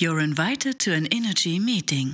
You're invited to an Energy meeting.